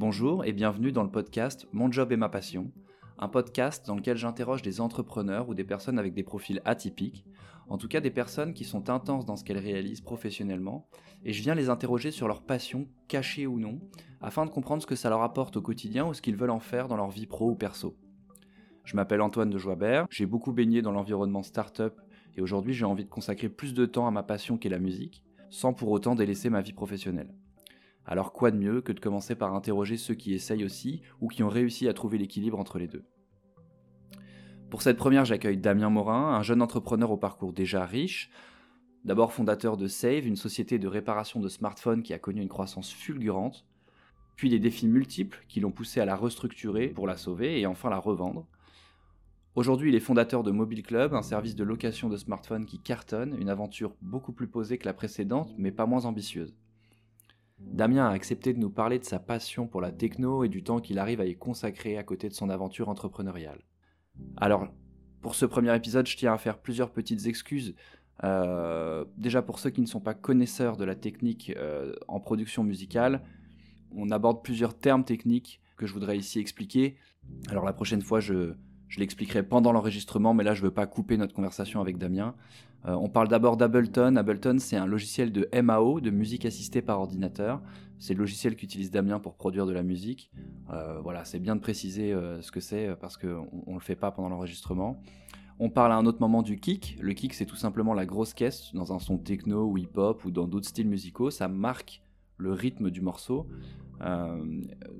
Bonjour et bienvenue dans le podcast Mon job et ma passion, un podcast dans lequel j'interroge des entrepreneurs ou des personnes avec des profils atypiques, en tout cas des personnes qui sont intenses dans ce qu'elles réalisent professionnellement, et je viens les interroger sur leur passion, cachée ou non, afin de comprendre ce que ça leur apporte au quotidien ou ce qu'ils veulent en faire dans leur vie pro ou perso. Je m'appelle Antoine de Joibert, j'ai beaucoup baigné dans l'environnement startup et aujourd'hui j'ai envie de consacrer plus de temps à ma passion qu'est la musique, sans pour autant délaisser ma vie professionnelle. Alors quoi de mieux que de commencer par interroger ceux qui essayent aussi ou qui ont réussi à trouver l'équilibre entre les deux? Pour cette première, j'accueille Damien Morin, un jeune entrepreneur au parcours déjà riche, d'abord fondateur de Save, une société de réparation de smartphones qui a connu une croissance fulgurante, puis des défis multiples qui l'ont poussé à la restructurer pour la sauver et enfin la revendre. Aujourd'hui, il est fondateur de Mobile Club, un service de location de smartphones qui cartonne, une aventure beaucoup plus posée que la précédente, mais pas moins ambitieuse. Damien a accepté de nous parler de sa passion pour la techno et du temps qu'il arrive à y consacrer à côté de son aventure entrepreneuriale. Alors, pour ce premier épisode, je tiens à faire plusieurs petites excuses. Euh, déjà pour ceux qui ne sont pas connaisseurs de la technique euh, en production musicale, on aborde plusieurs termes techniques que je voudrais ici expliquer. Alors la prochaine fois, je, je l'expliquerai pendant l'enregistrement, mais là, je ne veux pas couper notre conversation avec Damien. Euh, on parle d'abord d'Ableton. Ableton, c'est un logiciel de MAO, de musique assistée par ordinateur. C'est le logiciel qu'utilise Damien pour produire de la musique. Euh, voilà, c'est bien de préciser euh, ce que c'est parce qu'on ne le fait pas pendant l'enregistrement. On parle à un autre moment du kick. Le kick, c'est tout simplement la grosse caisse dans un son techno ou hip-hop ou dans d'autres styles musicaux. Ça marque le rythme du morceau.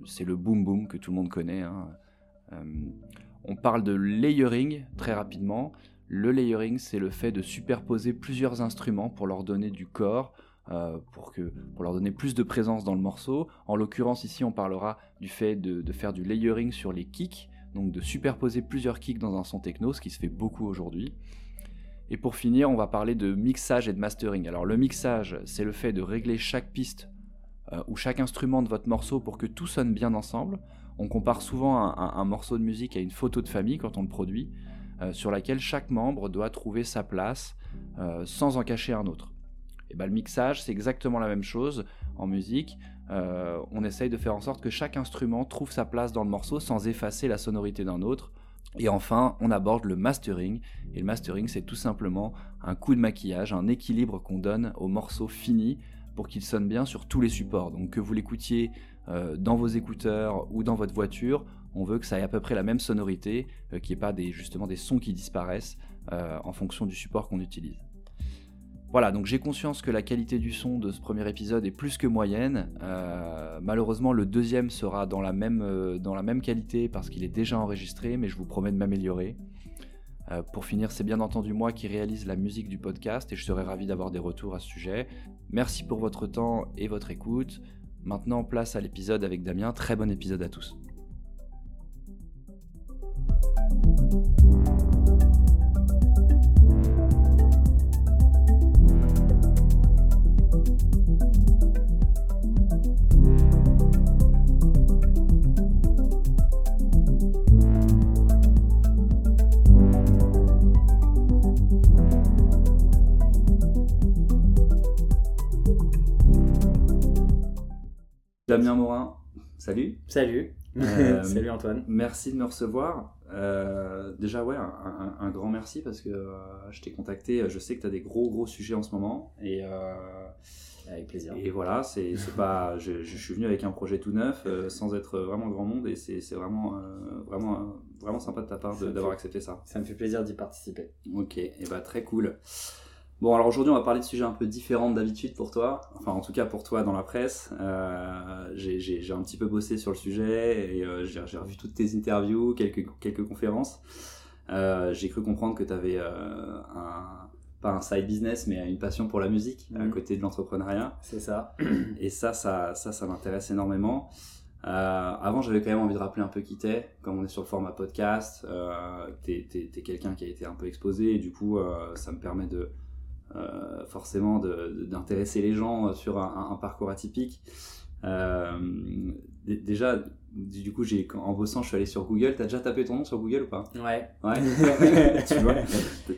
c'est le boom boom que tout le monde connaît. Hein. On parle de layering très rapidement. Le layering, c'est le fait de superposer plusieurs instruments pour leur donner du corps, euh, pour, leur donner plus de présence dans le morceau. En l'occurrence, ici, on parlera du fait de, faire du layering sur les kicks, donc de superposer plusieurs kicks dans un son techno, ce qui se fait beaucoup aujourd'hui. Et pour finir, on va parler de mixage et de mastering. Alors le mixage, c'est le fait de régler chaque piste euh, ou chaque instrument de votre morceau pour que tout sonne bien ensemble. On compare souvent un morceau de musique à une photo de famille quand on le produit. Euh, sur laquelle chaque membre doit trouver sa place euh, sans en cacher un autre. Et ben, le mixage, c'est exactement la même chose en musique. Euh, on essaye de faire en sorte que chaque instrument trouve sa place dans le morceau sans effacer la sonorité d'un autre. Et enfin, on aborde le mastering. Et le mastering, c'est tout simplement un coup de maquillage, un équilibre qu'on donne au morceau fini pour qu'il sonne bien sur tous les supports. Donc que vous l'écoutiez dans vos écouteurs ou dans votre voiture, on veut que ça ait à peu près la même sonorité, euh, qu'il n'y ait pas des, justement des sons qui disparaissent euh, en fonction du support qu'on utilise. Voilà, donc j'ai conscience que la qualité du son de ce premier épisode est plus que moyenne. Euh, malheureusement, le deuxième sera dans la même, dans la même qualité parce qu'il est déjà enregistré, mais je vous promets de m'améliorer. Pour finir, c'est bien entendu moi qui réalise la musique du podcast et je serai ravi d'avoir des retours à ce sujet. Merci pour votre temps et votre écoute. Maintenant, place à l'épisode avec Damien. Très bon épisode à tous. Damien Morin, salut. Salut. Euh, Salut Antoine. Merci de me recevoir. Euh, déjà, ouais, un, grand merci parce que euh, je t'ai contacté. Je sais que tu as des gros, gros sujets en ce moment. Et, Avec plaisir. Et voilà, c'est pas, je, suis venu avec un projet tout neuf, sans être vraiment grand monde. Et c'est vraiment, vraiment, vraiment sympa de ta part d'avoir accepté ça. Ça me fait plaisir d'y participer. Ok, et bah très cool. Bon, alors aujourd'hui, on va parler de sujets un peu différents d'habitude pour toi, enfin en tout cas pour toi dans la presse. Euh, j'ai un petit peu bossé sur le sujet et euh, j'ai revu toutes tes interviews, quelques, quelques conférences. Euh, j'ai cru comprendre que tu avais un, pas un side business, mais une passion pour la musique à mhm. côté de l'entrepreneuriat. C'est ça. Et ça, ça, ça, ça m'intéresse énormément. avant, j'avais quand même envie de rappeler un peu qui t'es, comme on est sur le format podcast. t'es es, quelqu'un qui a été un peu exposé et du coup, ça me permet de euh, forcément d'intéresser les gens sur un, parcours atypique. Euh, déjà, du coup, j'ai en bossant, je suis allé sur Google. T'as déjà tapé ton nom sur Google ou pas? Ouais. Ouais. tu vois?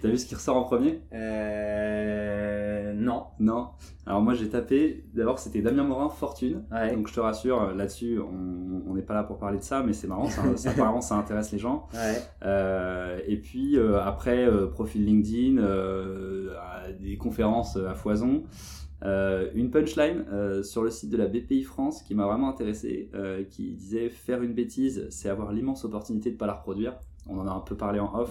T'as vu ce qui ressort en premier? Euh... non. Non. Alors moi j'ai tapé, d'abord c'était Damien Morin, Fortune. Ouais. Donc je te rassure, là-dessus, on n'est pas là pour parler de ça, mais c'est marrant, ça, ça, apparemment ça intéresse les gens. Ouais. Euh, et puis euh, après, euh, profil LinkedIn, euh, des conférences à foison. Euh, une punchline euh, sur le site de la BPI France qui m'a vraiment intéressé, euh, qui disait faire une bêtise, c'est avoir l'immense opportunité de ne pas la reproduire. On en a un peu parlé en off,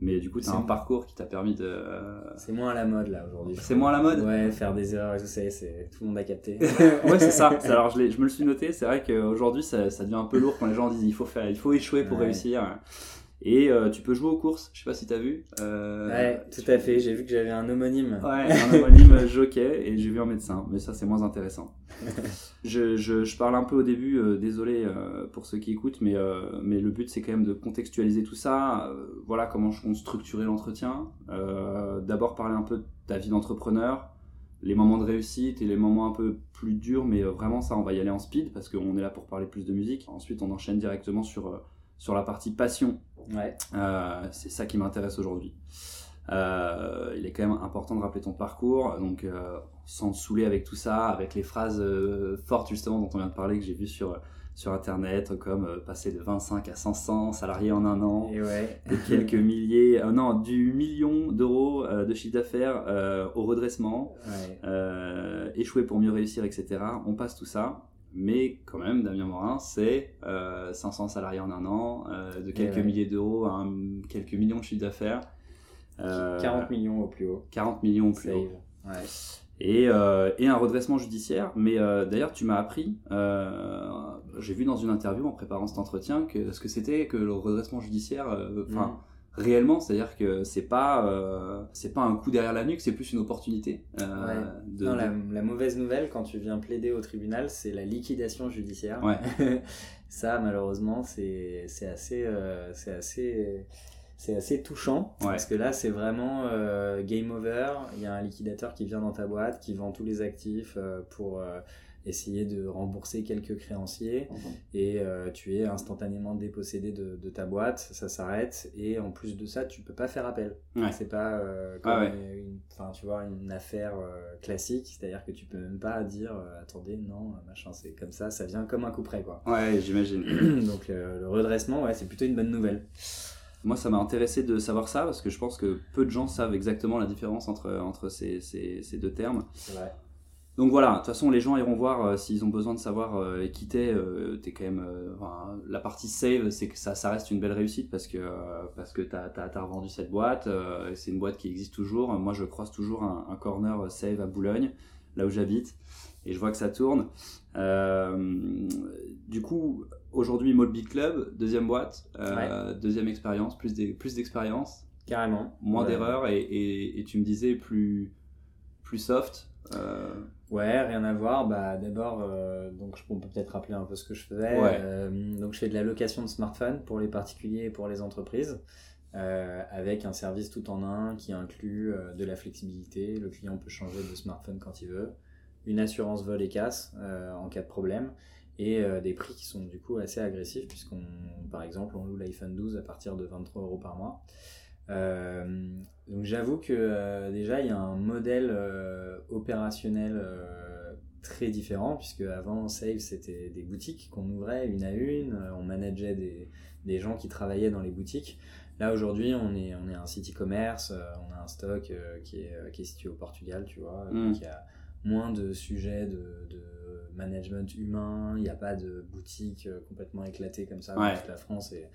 mais du coup, C'est un parcours qui t'a permis de. euh, C'est moins à la mode là aujourd'hui. C'est moins à la mode Ouais, faire des erreurs et tout ça, tout le monde a capté. ouais, c'est ça. Alors, je, l'ai- je me le suis noté. C'est vrai qu'aujourd'hui, ça, ça devient un peu lourd quand les gens disent il faut faire, il faut échouer pour Ouais. réussir. Et euh, tu peux jouer aux courses. Je sais pas si t'as vu. Euh, Ouais, tout à fait. J'ai vu que j'avais un homonyme. Ouais, un homonyme jockey et j'ai vu un médecin, mais ça c'est moins intéressant. Je, je, je parle un peu au début, euh, désolé euh, pour ceux qui écoutent, mais, mais le but c'est quand même de contextualiser tout ça. Voilà comment je compte structurer l'entretien. D'abord parler un peu de ta vie d'entrepreneur, les moments de réussite et les moments un peu plus durs, mais vraiment ça on va y aller en speed parce qu'on est là pour parler plus de musique. Ensuite on enchaîne directement sur, sur la partie passion Ouais. euh, c'est ça qui m'intéresse aujourd'hui. Euh, il est quand même important de rappeler ton parcours, donc euh, sans te saouler avec tout ça, avec les phrases fortes justement dont on vient de parler que j'ai vues sur, sur internet, comme passer de 25 à 500 salariés en un an, Et ouais. de quelques milliers, euh, non, du million d'euros euh, de chiffre d'affaires euh, au redressement, Ouais. échouer pour mieux réussir, etc. On passe tout ça. Mais quand même, Damien Morin, c'est euh, 500 salariés en un an, euh, de quelques ouais. milliers d'euros à un- quelques millions de chiffre d'affaires. Euh, 40 millions au plus haut. 40 millions au plus haut. Ouais. Et, euh, et un redressement judiciaire. Mais euh, d'ailleurs, tu m'as appris, euh, j'ai vu dans une interview en préparant cet entretien, que ce que c'était que le redressement judiciaire, euh, enfin, Mm. Réellement, c'est-à-dire que c'est pas, euh, c'est pas un coup derrière la nuque, c'est plus une opportunité. euh, Ouais. de, Non, de- la, mauvaise nouvelle quand tu viens plaider au tribunal, c'est la liquidation judiciaire. Ouais. Ça, malheureusement, c'est c'est assez, euh, c'est assez, c'est assez touchant Ouais. parce que là, c'est vraiment game over. Il y a un liquidateur qui vient dans ta boîte, qui vend tous les actifs pour essayer de rembourser quelques créanciers et euh, tu es instantanément dépossédé de, de ta boîte, ça s'arrête et en plus de ça tu peux pas faire appel. Ouais. C'est pas euh, comme Ah ouais. une, tu vois, une affaire euh, classique, c'est-à-dire que tu peux même pas dire euh, attendez non machin c'est comme ça, ça vient comme un coup près quoi. Ouais, j'imagine. Donc le redressement ouais c'est plutôt une bonne nouvelle. Moi, ça m'a intéressé de savoir ça parce que je pense que peu de gens savent exactement la différence entre, entre ces, ces, ces deux termes. C'est vrai. Donc voilà, de toute façon, les gens iront voir euh, s'ils ont besoin de savoir euh, qui t'es. euh, t'es quand même. euh, enfin, la partie save, c'est que ça, ça reste une belle réussite parce que, parce que t'as as, revendu cette boîte. c'est une boîte qui existe toujours. Moi, je croise toujours un, un corner save à Boulogne, là où j'habite, et je vois que ça tourne. Du coup, aujourd'hui, Beat Club, deuxième boîte, deuxième expérience, plus d'e- plus d'expérience, Carrément. moins Ouais. d'erreurs, et, et, et tu me disais plus, plus soft. euh, Ouais, rien à voir. Bah, d'abord, euh, donc on peut peut-être rappeler un peu ce que je faisais. Ouais. Euh, donc, je fais de la location de smartphones pour les particuliers et pour les entreprises, euh, avec un service tout en un qui inclut de la flexibilité. Le client peut changer de smartphone quand il veut, une assurance vol et casse en cas de problème, et des prix qui sont du coup assez agressifs puisqu'on, par exemple, on loue l'iPhone 12 à partir de 23 euros par mois. Euh, donc j'avoue que euh, déjà il y a un modèle euh, opérationnel très différent puisque avant Save c'était des boutiques qu'on ouvrait une à une, on manageait des, des gens qui travaillaient dans les boutiques. Là aujourd'hui on est, on est un site e-commerce, on a un stock qui, est, qui est situé au Portugal, tu vois, Mm. donc il y a moins de sujets de, de management humain, il n'y a pas de boutique complètement éclatée comme ça Ouais. toute la France et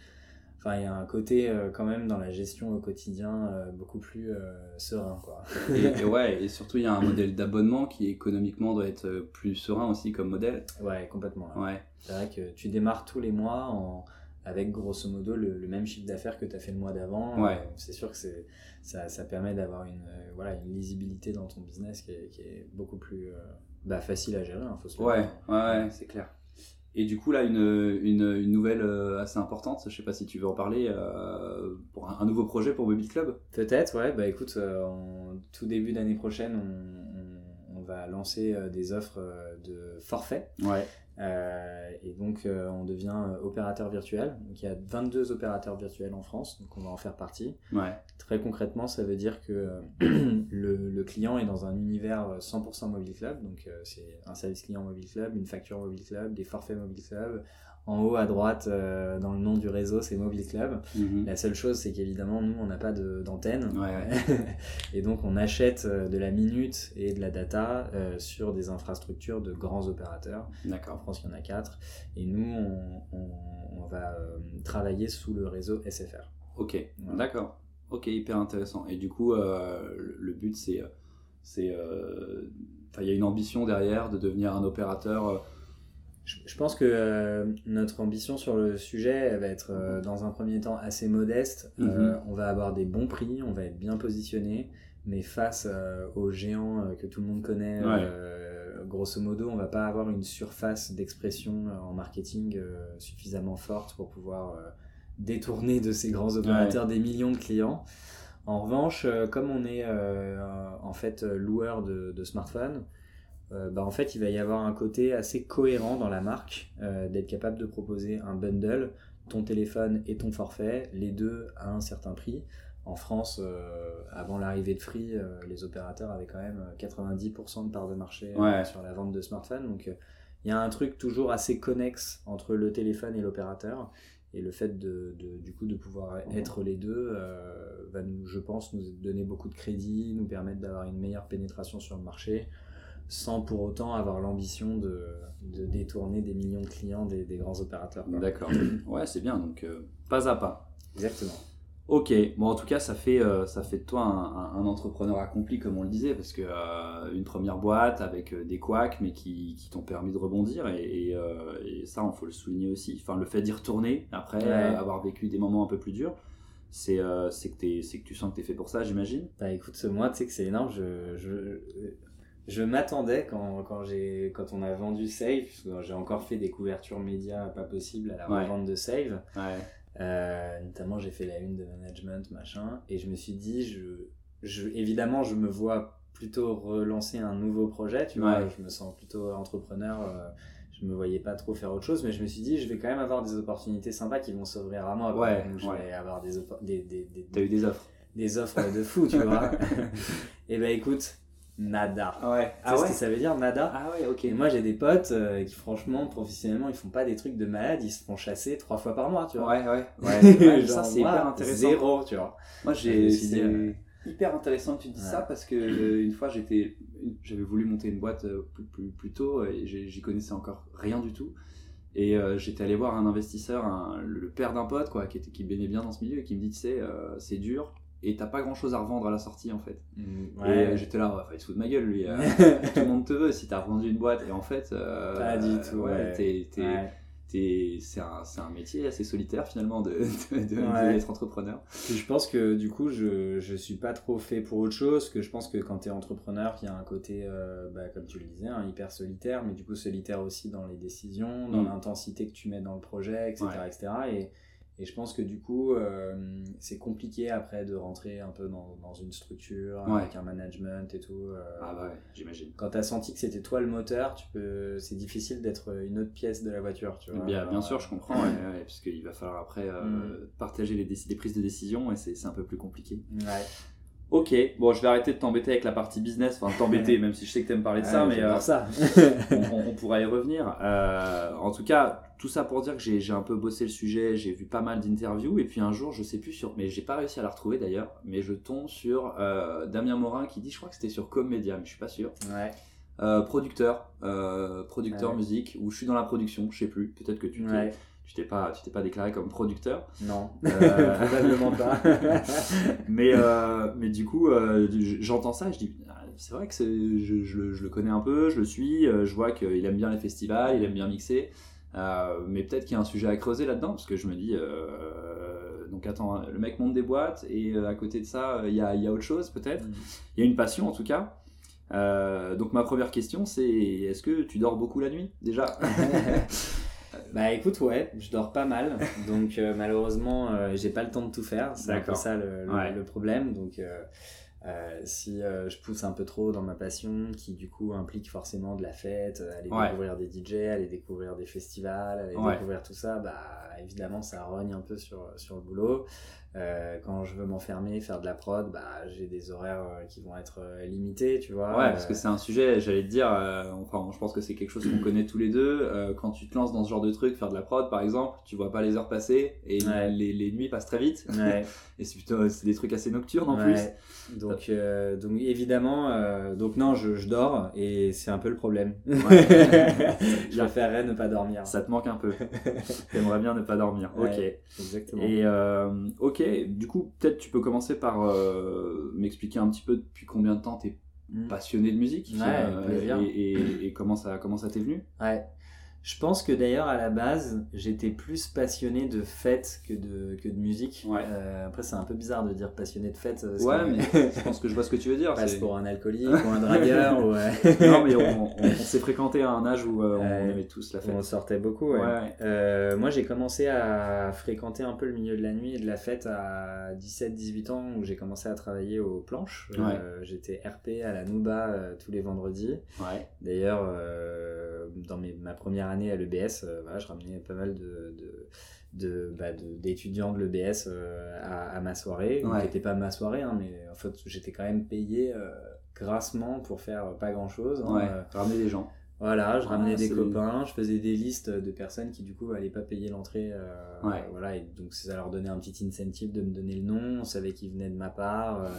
Enfin, il y a un côté euh, quand même dans la gestion au quotidien euh, beaucoup plus euh, serein, quoi. et, et ouais, et surtout il y a un modèle d'abonnement qui économiquement doit être plus serein aussi comme modèle. Ouais, complètement. Ouais, C'est vrai que tu démarres tous les mois en... avec grosso modo le, le même chiffre d'affaires que tu as fait le mois d'avant. Ouais. C'est sûr que c'est, ça, ça permet d'avoir une, voilà, une lisibilité dans ton business qui est, qui est beaucoup plus bah, facile à gérer, hein, faut se ouais, ouais, c'est clair. Et du coup là une, une, une nouvelle euh, assez importante, je sais pas si tu veux en parler, euh, pour un, un nouveau projet pour Mobile Club. Peut-être, ouais. Bah écoute, euh, en tout début d'année prochaine, on, on- on va lancer des offres de forfait. Ouais. Euh, et donc, euh, on devient euh, opérateur virtuel. Donc, il y a 22 opérateurs virtuels en France, donc on va en faire partie. Ouais. Très concrètement, ça veut dire que le, le client est dans un univers 100% Mobile Club. Donc, c'est un service client Mobile Club, une facture Mobile Club, des forfaits Mobile Club, en haut à droite, euh, dans le nom du réseau, c'est Mobile Club. Mhm. La seule chose, c'est qu'évidemment, nous, on n'a pas d'antenne. Ouais, ouais. et donc, on achète euh, de la minute et de la data euh, sur des infrastructures de grands opérateurs. En. France, il y en a quatre. Et nous, on, on- on va euh, travailler sous le réseau SFR. Ok, Voilà. d'accord. Ok, hyper intéressant. Et du coup, le, but, c'est. Il y a une ambition derrière de devenir un opérateur. Je, je pense que euh, notre ambition sur le sujet elle va être euh, dans un premier temps assez modeste. Euh, on va avoir des bons prix, on va être bien positionné, mais face aux géants que tout le monde connaît, Ouais. grosso modo, on va pas avoir une surface d'expression en marketing suffisamment forte pour pouvoir détourner de ces grands opérateurs des millions de clients. En revanche, comme on est euh, en fait loueur de, de smartphones, euh, bah, en fait, il va y avoir un côté assez cohérent dans la marque, euh, d'être capable de proposer un bundle, ton téléphone et ton forfait, les deux à un certain prix. En France, euh, avant l'arrivée de Free, les opérateurs avaient quand même euh, 90% de part de marché Ouais. sur la vente de smartphones. Donc, il y a un truc toujours assez connexe entre le téléphone et l'opérateur. Et le fait de, de- du coup de pouvoir être les deux va nous, je pense, nous donner beaucoup de crédit, nous permettre d'avoir une meilleure pénétration sur le marché, sans pour autant avoir l'ambition de, de détourner des millions de clients des, des grands opérateurs. D'accord. Ouais, c'est bien. Donc, euh, pas à pas. Exactement. Ok, bon en tout cas ça fait, euh, ça fait de toi un, entrepreneur accompli comme on le disait parce que euh, une première boîte avec des couacs mais qui, qui t'ont permis de rebondir et, et, et ça il faut le souligner aussi. Enfin le fait d'y retourner après Ouais. avoir vécu des moments un peu plus durs, c'est euh, que, c'est que tu sens que t'es fait pour ça j'imagine. Bah écoute, moi, tu sais que c'est énorme. Je, je, je m'attendais quand, quand, j'ai, quand on a vendu Save, j'ai encore fait des couvertures médias pas possibles à la Ouais. revente de Save. Ouais. Euh, notamment, j'ai fait la une de management, machin, et je me suis dit, je, je, évidemment, je me vois plutôt relancer un nouveau projet, tu vois, Ouais. je me sens plutôt entrepreneur, euh, je me voyais pas trop faire autre chose, mais je me suis dit, je vais quand même avoir des opportunités sympas qui vont s'ouvrir à moi. Ouais, Donc, je ouais. vais avoir des, oppo- des, des, des, T'as eu des offres. des offres de fou, tu vois. et ben écoute, nada. ouais. Tu sais ce que ça veut dire, nada Ah ouais ok. et moi j'ai des potes euh, qui franchement professionnellement ils font pas des trucs de malade, ils se font chasser trois fois par mois, tu vois. Ouais ouais. ouais. Ouais, ça c'est hyper intéressant. Zéro, tu vois. Moi, j'ai c'est euh, hyper intéressant que tu dis Ouais. ça parce que euh, une fois j'étais, j'avais voulu monter une boîte plus, plus, plus tôt et j'y connaissais encore rien du tout. Et j'étais allé voir un investisseur, un- le père d'un pote quoi, qui, était, qui baignait bien dans ce milieu et qui me dit, tu sais, c'est dur et t'as pas grand chose à revendre à la sortie en fait. Et euh, j'étais là, il se fout de ma gueule lui. euh, tout le monde te veut si t'as revendu une boîte et en fait, euh, Pas du tout, ouais. t'es- t'es- Ouais. t'es- c'est un, c'est un métier assez solitaire finalement de, de, de- d'être entrepreneur. Je pense que du coup, je, je suis pas trop fait pour autre chose, que je pense que quand tu es entrepreneur, il y a un côté, euh, bah, comme tu le disais, hein, hyper solitaire, mais du coup solitaire aussi dans les décisions, dans Mm. l'intensité que tu mets dans le projet, etc. Etc. Et, et je pense que du coup, euh, c'est compliqué après de rentrer un peu dans, dans une structure, Ouais. avec un management et tout. euh, Ah bah ouais, j'imagine. quand tu as senti que c'était toi le moteur, tu peux... c'est difficile d'être une autre pièce de la voiture. Tu vois, Bien, Alors, bien sûr, je comprends, ouais, ouais, parce qu'il va falloir après euh, Mm. partager les, les prises de décision et c'est c'est un peu plus compliqué. Ouais. Ok, bon, je vais arrêter de t'embêter avec la partie business, enfin t'embêter, même si je sais que t'aimes parler de ça, Ouais, mais euh, ça. on, pourra y revenir. Euh, en tout cas, tout ça pour dire que j'ai un peu bossé le sujet, j'ai vu pas mal d'interviews, et puis un jour, je sais plus sur, mais j'ai pas réussi à la retrouver d'ailleurs, mais je tombe sur euh, Damien Morin qui dit, je crois que c'était sur Comedia, mais je suis pas sûr. ouais. Producteur, producteur Ouais. musique, ou je suis dans la production, je sais plus, peut-être que tu. Tu t'es pas, tu t'es pas déclaré comme producteur. Non, Euh, probablement pas. mais, euh, mais du coup, euh, j'entends ça et je dis, ah, c'est vrai que je, je le- je le connais un peu, je le suis, euh, je vois qu'il aime bien les festivals, il aime bien mixer. Mais peut-être qu'il y a un sujet à creuser là-dedans, parce que je me dis, donc attends, le mec monte des boîtes et à côté de ça, il y, a, y a autre chose peut-être. Il y a une passion en tout cas. Donc ma première question, c'est est-ce que tu dors beaucoup la nuit déjà? Bah écoute, ouais, je dors pas mal, donc euh, malheureusement, euh, j'ai pas le temps de tout faire. C'est un peu ça le, le- Ouais. le problème. Donc, euh, si euh, je pousse un peu trop dans ma passion, qui du coup implique forcément de la fête, euh, aller Ouais. découvrir des DJ, aller découvrir des festivals, aller Ouais. découvrir tout ça, bah évidemment ça rogne un peu sur, sur le boulot. Quand je veux m'enfermer, faire de la prod, bah j'ai des horaires qui vont être limités, tu vois. Ouais, parce que c'est un sujet, j'allais te dire, enfin, je pense que c'est quelque chose qu'on connaît tous les deux. quand tu te lances dans ce genre de truc, faire de la prod par exemple, tu vois pas les heures passer et Ouais. les, les nuits passent très vite. ouais. et c'est plutôt c'est des trucs assez nocturnes en plus. Ouais. Donc, euh, donc évidemment, euh, donc non, je, je dors et c'est un peu le problème. je préférerais ne pas dormir. Ça te manque un peu. T'aimerais bien ne pas dormir. Ok. Exactement. Et euh, ok, du coup, peut-être tu peux commencer par m'expliquer un petit peu depuis combien de temps t'es Mm. passionné de musique Ouais, et- et comment ça comment ça t'est venu? Ouais. Je pense que d'ailleurs à la base, j'étais plus passionné de fête que de, que de musique. Ouais. Euh, après, c'est un peu bizarre de dire passionné de fête. parce Ouais, que- mais je pense que je vois ce que tu veux dire. passe c'est- pour un alcoolique ou un dragueur. ou, non, mais on, on- on s'est fréquenté à un âge où euh, on aimait tous la fête. On sortait beaucoup, ouais. Ouais. Euh, moi, j'ai commencé à fréquenter un peu le milieu de la nuit et de la fête à 17-18 ans, où j'ai commencé à travailler aux planches. J'étais RP à la Nouba tous les vendredis. Ouais. D'ailleurs, dans mes- ma première année à l'EBS, euh, voilà, je ramenais pas mal de... de de, bah, d'étudiants de l'EBS euh, à, à ma soirée, Ouais. qui n'était pas ma soirée, hein, mais en fait j'étais quand même payé euh, grassement pour faire pas grand chose. Ouais. Ramener des gens. Voilà, je ramenais Ah, des c'est- copains, je faisais des listes de personnes qui du coup allaient pas payer l'entrée. Ouais. Voilà, et donc ça leur donnait un petit incentive de me donner le nom, on savait qu'ils venaient de ma part.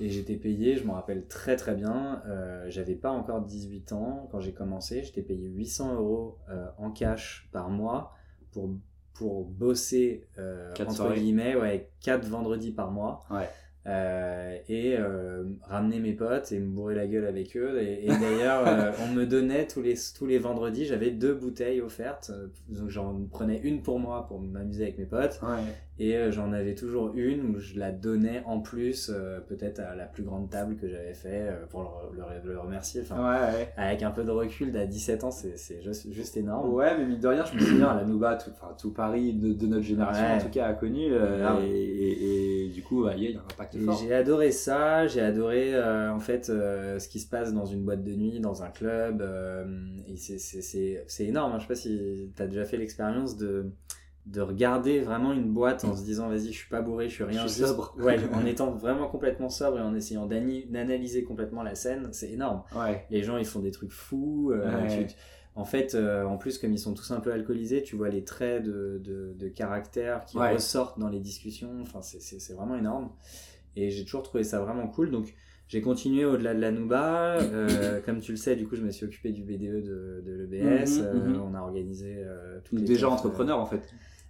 Et j'étais payé, je m'en rappelle très très bien. euh, J'avais pas encore 18 ans quand j'ai commencé, j'étais payé 800 euros euh, en cash par mois pour, pour bosser euh, entre soirées. guillemets, ouais, 4 vendredis par mois. Ouais. Euh, et euh, ramener mes potes et me bourrer la gueule avec eux. Et, et d'ailleurs, euh, on me donnait tous les, tous les vendredis, j'avais deux bouteilles offertes. Donc j'en prenais une pour moi pour m'amuser avec mes potes. Ouais. Et euh, j'en avais toujours une où je la donnais en plus, euh, peut-être à la plus grande table que j'avais fait euh, pour le, le- le remercier. Enfin, Ouais, ouais. Avec un peu de recul, à 17 ans, c'est c'est juste, juste énorme. Ouais, mais mine de rien, je me souviens, la Nouba, tout, enfin, tout Paris de, de notre génération, Ouais. en tout cas, a connu. euh, et, et- et du coup, bah, il y a un impact fort. j'ai adoré ça, j'ai adoré euh, en fait euh, ce qui se passe dans une boîte de nuit, dans un club. euh, et c'est- c'est c'est- c'est énorme, hein. je sais pas si tu as déjà fait l'expérience de, de regarder vraiment une boîte en se disant vas-y, je suis pas bourré, je suis rien. Je suis juste- sobre. Ouais, en étant vraiment complètement sobre et en essayant d'analyser complètement la scène, c'est énorme. Ouais. Les gens ils font des trucs fous. euh, Ouais. tu- tu- en fait, euh, en plus, comme ils sont tous un peu alcoolisés, tu vois les traits de, de, de caractère qui ressortent dans les discussions. Enfin, c'est- vraiment énorme. Et j'ai toujours trouvé ça vraiment cool. Donc, j'ai continué au-delà de la Nouba. Euh, comme tu le sais, du coup, je me suis occupé du BDE de, de l'EBS. Mhm, Euh, mhm. on a organisé euh, toutes les déjà entrepreneur, en fait.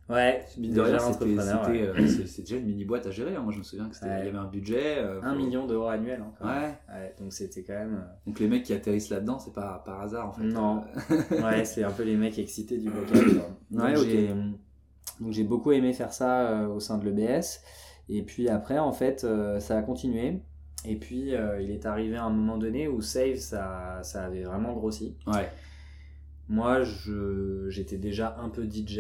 Ouais, déjà c'était ouais. euh, déjà une mini-boîte à gérer. hein. Moi, je me souviens qu'il Ouais. y avait un budget. euh, Un million d'euros annuels. hein. Ouais. Ouais, donc c'était quand même. euh, Donc les mecs qui atterrissent là-dedans, c'est pas par hasard, en fait. Non. Euh, ouais, c'est un peu les mecs excités du quoi. Donc, Ouais, ok. j'ai, donc j'ai beaucoup aimé faire ça euh, au sein de l'EBS. Et puis après, en fait, ça a continué. Et puis, il est arrivé un moment donné où Save, ça, ça avait vraiment grossi. ouais. Moi, j'étais déjà un peu DJ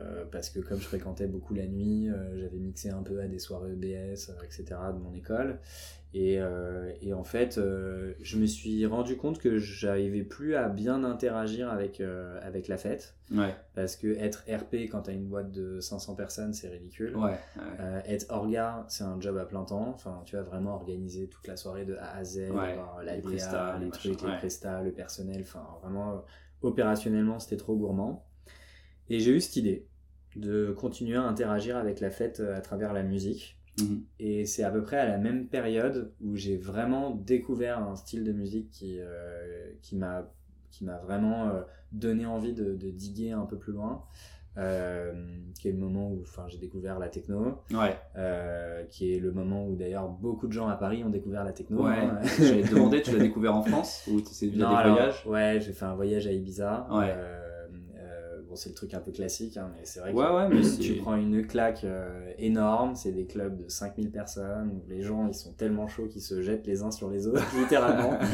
euh, parce que comme je fréquentais beaucoup la nuit, euh, j'avais mixé un peu à des soirées EBS, euh, etc. de mon école. Et, euh, et en fait, euh, je me suis rendu compte que j'arrivais plus à bien interagir avec, euh, avec la fête. Ouais. Parce que être RP quand t'as une boîte de 500 personnes, c'est ridicule. Ouais. ouais. Euh, être orga, c'est un job à plein temps. Enfin, tu vas vraiment organiser toute la soirée de A à Z, avoir la les prestats, les les trucs, les prestats, le personnel. Enfin, vraiment, euh, opérationnellement, c'était trop gourmand. Et j'ai eu cette idée de continuer à interagir avec la fête euh, à travers la musique. Mhm. Et c'est à peu près à la même période où j'ai vraiment découvert un style de musique qui, euh, qui m'a qui m'a vraiment euh, donné envie de, de diguer un peu plus loin. Euh, qui est le moment où j'ai découvert la techno, Ouais. euh, qui est le moment où d'ailleurs beaucoup de gens à Paris ont découvert la techno. Ouais. hein. J'allais te demander, tu l'as découvert en France ou c'est via Non, des alors, voyages? Ouais, j'ai fait un voyage à Ibiza. Ouais. Bon, c'est le truc un peu classique, hein, mais c'est vrai que ouais, mais tu prends une claque euh, énorme. C'est des clubs de 5000 personnes où les gens ils sont tellement chauds qu'ils se jettent les uns sur les autres, littéralement.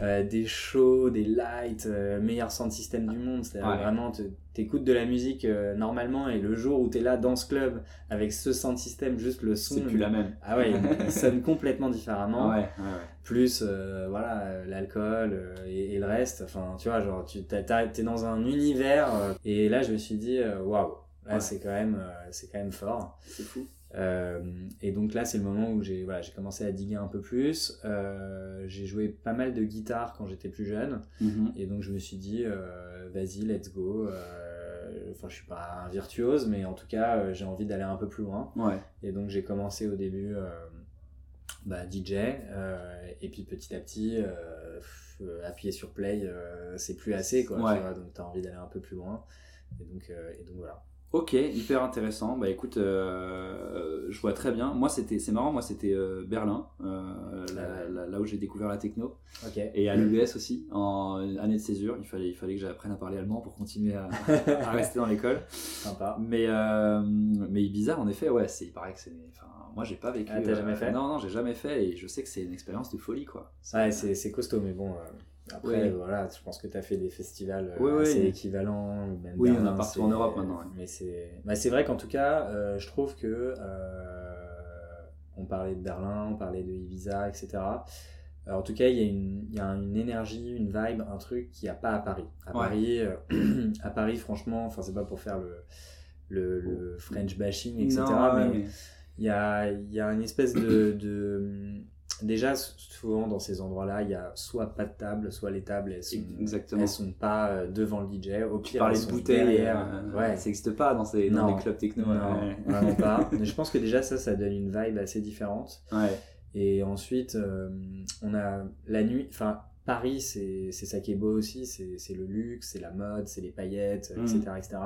Euh, des shows, des lights, euh, meilleur sound system du monde. C'est-à-dire Ouais. vraiment, te- t'écoutes de la musique euh, normalement et le jour où t'es là dans ce club avec ce sound system, juste le son. C'est plus la même. Ah ouais, il sonne complètement différemment. Ouais, ouais, ouais. Plus, euh, voilà, euh, l'alcool euh, et, et le reste. Enfin, tu vois, genre, tu t'es dans un univers. et là, je me suis dit, waouh, là, Ouais. c'est quand, même, c'est quand même fort. C'est fou. Et donc là, c'est le moment où j'ai voilà, j'ai commencé à diguer un peu plus. J'ai joué pas mal de guitare quand j'étais plus jeune. Mhm. Et donc je me suis dit, vas-y, let's go. Euh, Enfin, je suis pas un virtuose, mais en tout cas, j'ai envie d'aller un peu plus loin. Ouais. Et donc j'ai commencé au début bah, DJ. et puis petit à petit, appuyer sur play, c'est plus assez. Quoi, tu Ouais. vois, donc tu as envie d'aller un peu plus loin. Et donc, et donc voilà. Ok, hyper intéressant. Bah écoute, euh, je vois très bien. Moi, c'était, c'est marrant. Moi, c'était euh, Berlin, euh, là, là- là où j'ai découvert la techno, Ok. et à l'US aussi, en année de césure. Il fallait, il fallait que j'apprenne à parler allemand pour continuer à, à rester dans l'école. Sympa. Mais, euh, mais Ibiza, en effet, ouais, c'est, il paraît que c'est. Enfin, moi, j'ai pas vécu. Ah, t'as jamais fait? Non, non, j'ai jamais fait, et je sais que c'est une expérience de folie, quoi. Ouais, c'est c'est costaud, mais bon. Après, Oui. voilà, je pense que tu as fait des festivals euh, oui. assez équivalents. Même Oui, en a partout en Europe maintenant, ouais. Mais c'est bah, vrai qu'en tout cas, euh, je trouve que. euh, on parlait de Berlin, on parlait de Ibiza, etc. En tout cas, il y, a une, il y a une énergie, une vibe, un truc qu'il n'y a pas à Paris. À Ouais. Paris, euh, à Paris, franchement, enfin, c'est pas pour faire le, le, le French bashing, etc. Non, mais il y a, y a une espèce de, de- Déjà, souvent dans ces endroits-là, il y a soit pas de table, soit les tables, elles sont, Exactement. elles sont pas euh, devant le DJ. Au pire, elles sont bouteilles, derrière. euh, ouais. ça n'existe pas dans, ces, dans Non. les clubs techno. Non, ouais. vraiment pas. Mais je pense que déjà, ça, ça donne une vibe assez différente. Ouais. Et ensuite, euh, on a la nuit. Enfin, Paris, c'est ça qui est beau aussi. C'est le luxe, c'est la mode, c'est les paillettes, Mm. etc., etc.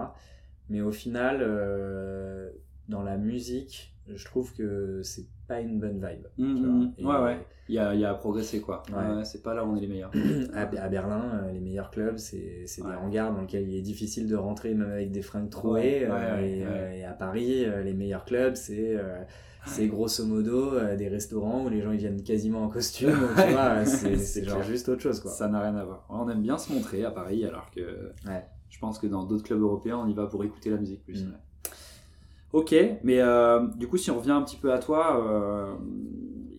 Mais au final, euh, dans la musique, je trouve que c'est pas une bonne vibe. tu Mhm. vois. Ouais, ouais. Il y a, il y a à progresser, quoi. Ouais. Ouais, c'est pas là où on est les meilleurs. À, à Berlin, euh, les meilleurs clubs, c'est Ouais. des hangars dans lesquels il est difficile de rentrer, même avec des fringues trouées. Euh, et, euh, et à Paris, les meilleurs clubs, c'est c'est grosso modo des restaurants où les gens ils viennent quasiment en costume. tu vois, c'est genre juste autre chose, quoi. Ça n'a rien à voir. On aime bien se montrer à Paris, alors que je pense que dans d'autres clubs européens, on y va pour écouter la musique plus. Mm. Ok, mais euh, du coup, si on revient un petit peu à toi, euh,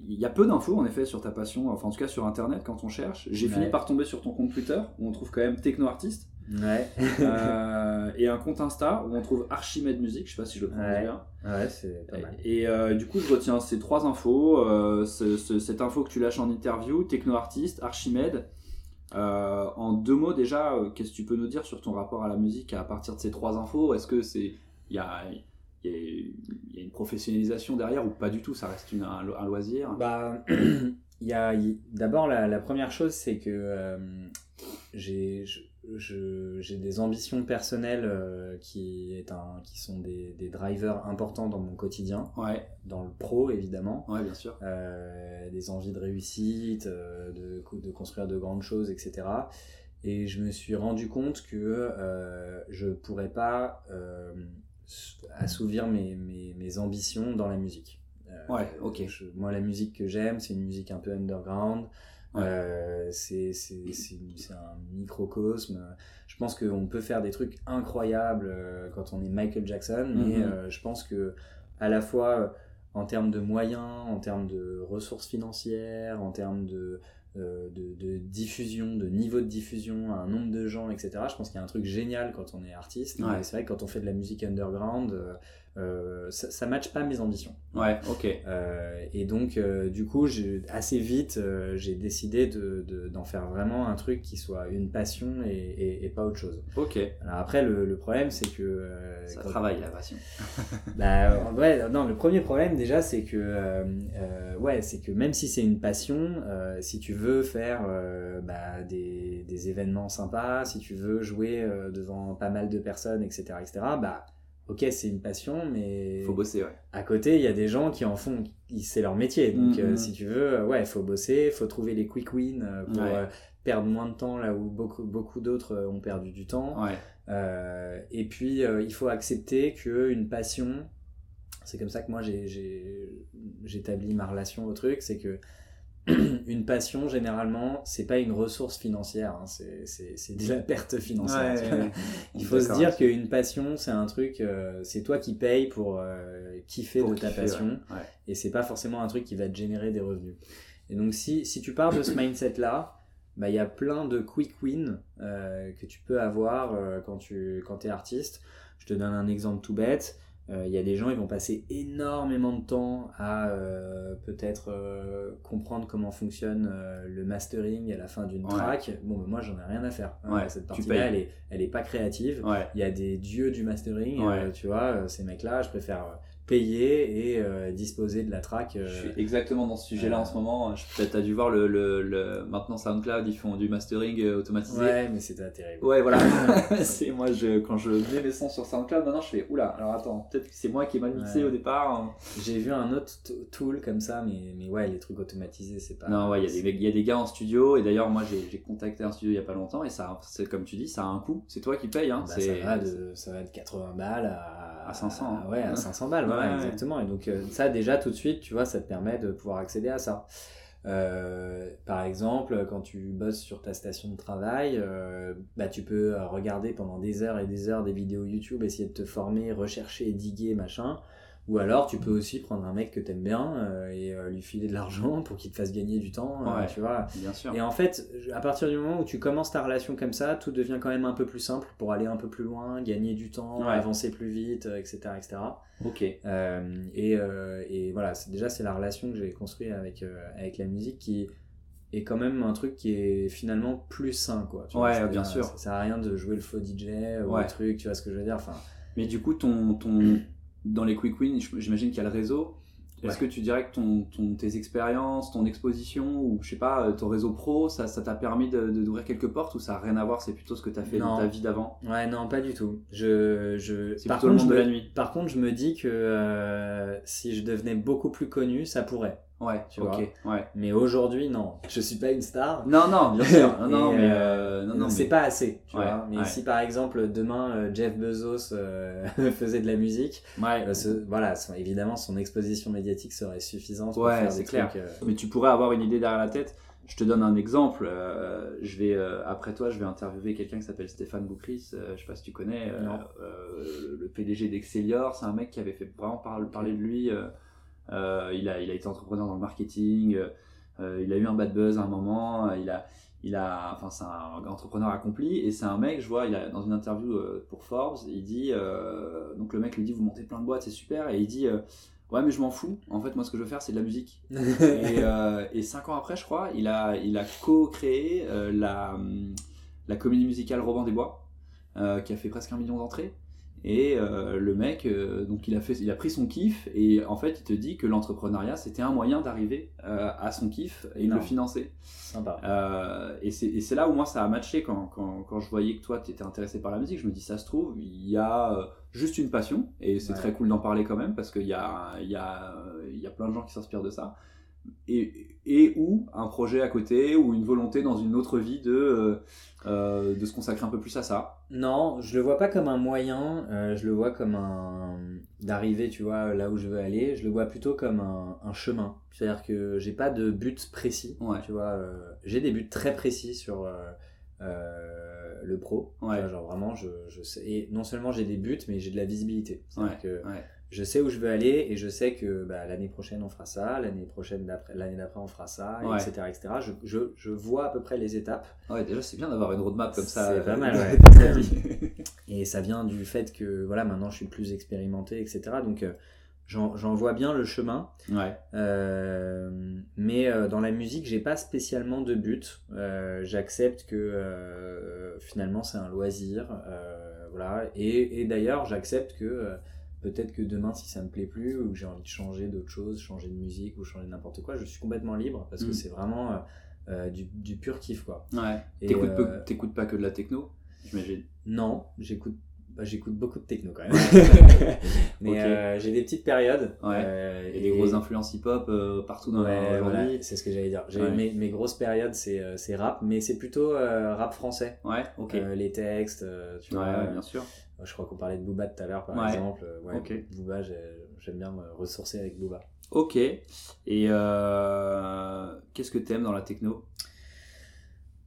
il y a peu d'infos en effet sur ta passion, enfin en tout cas sur internet quand on cherche. J'ai fini par tomber sur ton compte Twitter où on trouve quand même techno-artiste Ouais, euh, et un compte Insta où on trouve Archimède Musique, je sais pas si je le prononce Ouais. bien. ouais c'est pas mal. Et euh, du coup, je retiens ces trois infos. euh, ce- ce- cette info que tu lâches en interview, techno-artiste, Archimède. En deux mots déjà, qu'est-ce que tu peux nous dire sur ton rapport à la musique à partir de ces trois infos? Est-ce que c'est il y a, il y, a, il y a une professionnalisation derrière ou pas du tout? Ça reste une- un, lo- un loisir? Bah, y a d'abord la, la première chose, c'est que euh, j'ai je- je- j'ai des ambitions personnelles euh, qui est un qui sont des, des drivers importants dans mon quotidien, Ouais, dans le pro évidemment. ouais, bien sûr. Euh, des envies de réussite, de, de construire de grandes choses, etc. Et je me suis rendu compte que je pourrais pas assouvir mes, mes, mes ambitions dans la musique. Euh, Ouais, ok. je- moi, la musique que j'aime, c'est une musique un peu underground. Ouais. Euh, c'est un microcosme. Je pense qu'on peut faire des trucs incroyables euh, quand on est Michael Jackson, mais Mhm. euh, je pense que à la fois en termes de moyens, en termes de ressources financières, en termes de, de, de diffusion, de niveau de diffusion à un nombre de gens, etc. Je pense qu'il y a un truc génial quand on est artiste. Ouais. C'est vrai que quand on fait de la musique underground, euh, ça, ça matche pas mes ambitions. Ouais, ok. Euh, et donc, euh, du coup, assez vite, j'ai décidé de- de- d'en faire vraiment un truc qui soit une passion et, et- et pas autre chose. Ok. Alors après, le, le problème, c'est que... Ça travaille la passion. bah, ouais, non, le premier problème déjà, c'est que, ouais, c'est que même si c'est une passion, si tu veux faire bah, des, des événements sympas, si tu veux jouer devant pas mal de personnes, etc., etc., bah, ok, c'est une passion, mais Faut bosser, ouais. à côté, il y a des gens qui en font, c'est leur métier. Donc, Mhm. euh, si tu veux, euh, ouais, il faut bosser, il faut trouver les quick wins euh, pour Ouais. euh, perdre moins de temps là où beaucoup, beaucoup d'autres ont perdu du temps. Ouais. Euh, et puis, il faut accepter qu'une passion, c'est comme ça que moi j'ai- j'ai- j'établis ma relation au truc, c'est que une passion, généralement, c'est pas une ressource financière, hein, c'est de la perte financière. Il faut se dire qu'une passion, c'est un truc, euh, c'est toi qui payes pour euh, kiffer de ta passion, et c'est pas forcément un truc qui va te générer des revenus. Et donc, si, si tu pars de ce mindset-là, bah, il y a plein de quick wins euh, que tu peux avoir quand tu quand es artiste. Je te donne un exemple tout bête. Euh, il y a des gens, ils vont passer énormément de temps à euh, peut-être euh, comprendre comment fonctionne le mastering à la fin d'une track. Bon, moi, j'en ai rien à faire. Hein. Cette partie-là, elle est, elle est pas créative. Il y a des dieux du mastering, tu vois, ces mecs-là, je préfère payer et euh, disposer de la track. Je suis euh, exactement dans ce sujet-là en ce moment. Tu as dû voir le, le, maintenant SoundCloud, ils font du mastering euh, automatisé. Ouais, mais c'était terrible. Ouais, voilà. c'est moi je quand je mets mes sons sur SoundCloud, maintenant je fais oula. Alors attends, peut-être que c'est moi qui ai mal mixé au départ. J'ai vu un autre tool comme ça, mais mais ouais, les trucs automatisés, c'est pas. Non, ouais, il y a des il y a des gars en studio et d'ailleurs moi j'ai contacté un studio il y a pas longtemps et ça c'est comme tu dis, ça a un coût. C'est toi qui payes hein. Bah, ça va de ça va de 80 balles à à 500. Hein. ouais, à 500 balles, voilà, exactement. Et donc, euh, ça, déjà, tout de suite, tu vois, ça te permet de pouvoir accéder à ça. Euh, par exemple, quand tu bosses sur ta station de travail, euh, bah, tu peux regarder pendant des heures et des heures des vidéos YouTube, essayer de te former, rechercher, diguer, machin. Ou alors, tu peux aussi prendre un mec que t'aimes bien euh, et euh, lui filer de l'argent pour qu'il te fasse gagner du temps, euh, tu vois. Bien sûr. Et en fait, à partir du moment où tu commences ta relation comme ça, tout devient quand même un peu plus simple pour aller un peu plus loin, gagner du temps, avancer plus vite, etc., etc. Ok. et, et voilà, déjà c'est la relation que j'ai construite avec avec la musique qui est quand même un truc qui est finalement plus sain, quoi. ouais, bien sûr. Ça, sert à rien de jouer le faux DJ ou le truc, tu vois ce que je veux dire. Enfin. Mais du coup, ton ton dans les quick wins, j'imagine qu'il y a le réseau. Est-ce que tu dirais que ton, tes expériences, ton exposition, ou je sais pas, euh, ton réseau pro, ça t'a permis d'ouvrir de, quelques portes ou ça n'a rien à voir, c'est plutôt ce que tu as fait dans ta vie d'avant? Ouais, non, pas du tout. Je, je... C'est plutôt le monde de la nuit. Par contre, je me dis que euh, si je devenais beaucoup plus connu, ça pourrait. Ouais, tu vois. Ouais. Mais aujourd'hui, non. Je suis pas une star. Non, non, bien sûr. Non, non, mais, euh, non, non, c'est pas assez. Tu vois. Mais si par exemple demain euh, Jeff Bezos euh, faisait de la musique, voilà, évidemment son exposition médiatique serait suffisante pour faire des clair. trucs. Mais tu pourrais avoir une idée derrière la tête. Je te donne un exemple. je vais après toi, je vais interviewer quelqu'un qui s'appelle Stéphane Boucris. je sais pas si tu connais. le PDG d'Excelior, c'est un mec qui avait fait vraiment parler de lui. Euh, il, a, il a été entrepreneur dans le marketing, euh, il a eu un bad buzz à un moment, il a, il a, enfin c'est un entrepreneur accompli et c'est un mec, je vois, il a, dans une interview euh, pour Forbes, il dit, donc le mec lui dit vous montez plein de boîtes, c'est super, et il dit ouais mais je m'en fous, en fait moi ce que je veux faire c'est de la musique. et, et, cinq ans après je crois, il a, il a co-créé la, la comédie musicale Robin des Bois, qui a fait presque un million d'entrées. Et euh, le mec, euh, donc il a, fait, il a pris son kiff et en fait il te dit que l'entrepreneuriat c'était un moyen d'arriver euh, à son kiff et de le financer. Sympa. et c'est là où moi ça a matché quand, quand, quand je voyais que toi tu étais intéressé par la musique. Je me dis ça se trouve, il y a juste une passion et c'est très cool d'en parler quand même parce qu'il y a, y, a, y a plein de gens qui s'inspirent de ça et, et, ou un projet à côté ou une volonté dans une autre vie de, euh, euh, de se consacrer un peu plus à ça Non, je le vois pas comme un moyen, euh, je le vois comme un d'arriver, tu vois, là où je veux aller. Je le vois plutôt comme un, un chemin. C'est-à-dire que j'ai pas de but précis, tu vois. j'ai des buts très précis sur le pro. Ouais. genre vraiment, je, je sais. Et non seulement j'ai des buts, mais j'ai de la visibilité. C'est-à-dire que je sais où je veux aller et je sais que bah, l'année prochaine on fera ça, l'année prochaine d'après, l'année d'après on fera ça, etc., etc. Je, je, je, vois à peu près les étapes. Ouais, déjà c'est bien d'avoir une roadmap comme ça. C'est pas mal, ouais. et ça vient du fait que voilà, maintenant je suis plus expérimenté, etc. Donc euh, j'en, vois bien le chemin. Ouais. Euh, mais euh, dans la musique, j'ai pas spécialement de but. j'accepte que finalement c'est un loisir, voilà. Et, et d'ailleurs, j'accepte que peut-être que demain, si ça me plaît plus ou que j'ai envie de changer d'autre chose, changer de musique ou changer n'importe quoi, je suis complètement libre parce que mm. c'est vraiment euh, euh, du, du, pur kiff quoi. Ouais. T'écoutes, euh, pas que de la techno, j'imagine Non, j'écoute. Bah, j'écoute beaucoup de techno quand même. Mais j'ai des petites périodes. Ouais. et des grosses influences hip-hop partout dans ouais, aujourd'hui. c'est ce que j'allais dire. Mes, mes, grosses périodes, c'est rap, mais c'est plutôt rap français. Ouais, ok. les textes, tu vois. bien sûr. Je crois qu'on parlait de Booba tout à l'heure, par exemple. Ouais, Booba, j'aime bien me ressourcer avec Booba. Ok. Et euh, qu'est-ce que t'aimes dans la techno?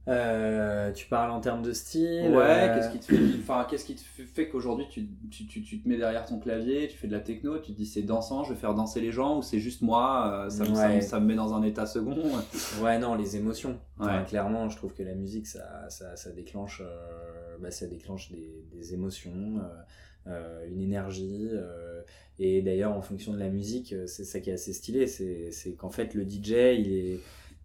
Euh, tu parles en termes de style Ouais, euh, qu'est-ce qui te fait, enfin, qu'est-ce qui te fait- fait qu'aujourd'hui tu, tu, tu, tu te mets derrière ton clavier, tu fais de la techno, tu te dis c'est dansant, je vais faire danser les gens ou c'est juste moi, euh, ça, me- ça, me- Ouais. ça me met dans un état second? Ouais, non, les émotions. Enfin, Ouais. clairement, je trouve que la musique, ça, ça, ça déclenche, euh, bah, ça déclenche des, des émotions, euh, une énergie. euh, et d'ailleurs, en fonction de la musique, c'est ça qui est assez stylé, c'est qu'en fait, le DJ, il est.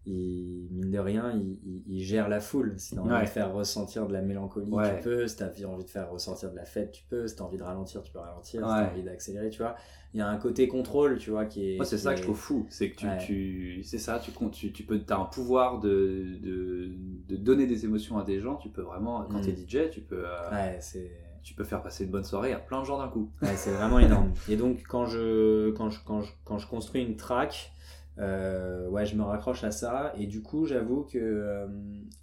Il, mine de rien, il, il- il gère la foule. Si t'as envie Ouais. de faire ressentir de la mélancolie, Ouais. tu peux. Si t'as envie de faire ressentir de la fête, tu peux. Si t'as envie de ralentir, tu peux ralentir. Si Ouais. t'as envie d'accélérer, tu vois. Il y a un côté contrôle, tu vois, qui est. Moi, c'est ça que je trouve fou, c'est que tu, tu c'est ça, tu tu, tu peux, as un pouvoir de, de, de donner des émotions à des gens. Tu peux vraiment, quand Mm. t'es DJ, tu peux, euh, Ouais, c'est. tu peux faire passer une bonne soirée à plein de gens d'un coup. Ouais, c'est vraiment énorme. Et donc, quand je, quand je, quand je, quand je construis une track, euh, ouais, je me raccroche à ça. Et du coup, j'avoue que euh,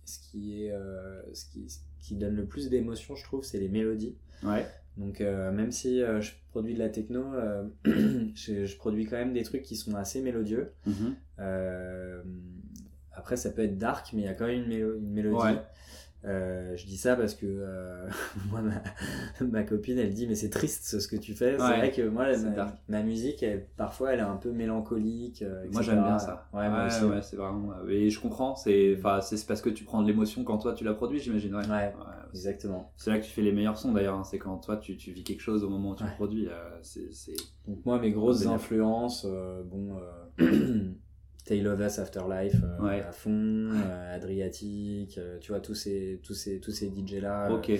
ce, qui est, euh, ce, qui, ce qui donne le plus d'émotion, je trouve, c'est les mélodies. Ouais. Donc, même si je produis de la techno, je, je produis quand même des trucs qui sont assez mélodieux. Mhm. Après, ça peut être dark, mais il y a quand même une, mélo- une mélodie. Ouais. Euh, je dis ça parce que euh, moi, ma, ma copine, elle dit mais c'est triste ce que tu fais. C'est Ouais, vrai que moi, c'est ma, musique, elle, parfois, elle est un peu mélancolique. euh, Moi j'aime bien ça. Ouais, moi aussi. ouais, c'est vraiment. Et je comprends. C'est, enfin, c'est parce que tu prends de l'émotion quand toi tu la produis, j'imagine. Ouais. Ouais, Ouais, exactement. C'est là que tu fais les meilleurs sons d'ailleurs. hein. C'est quand toi tu, tu vis quelque chose au moment où tu Ouais. le produis. c'est, Donc moi, mes grosses influences, bon, Tale of Us Afterlife euh, Ouais. à fond, euh, Adriatic, euh, tu vois tous ces tous ces tous ces DJ là. Ok.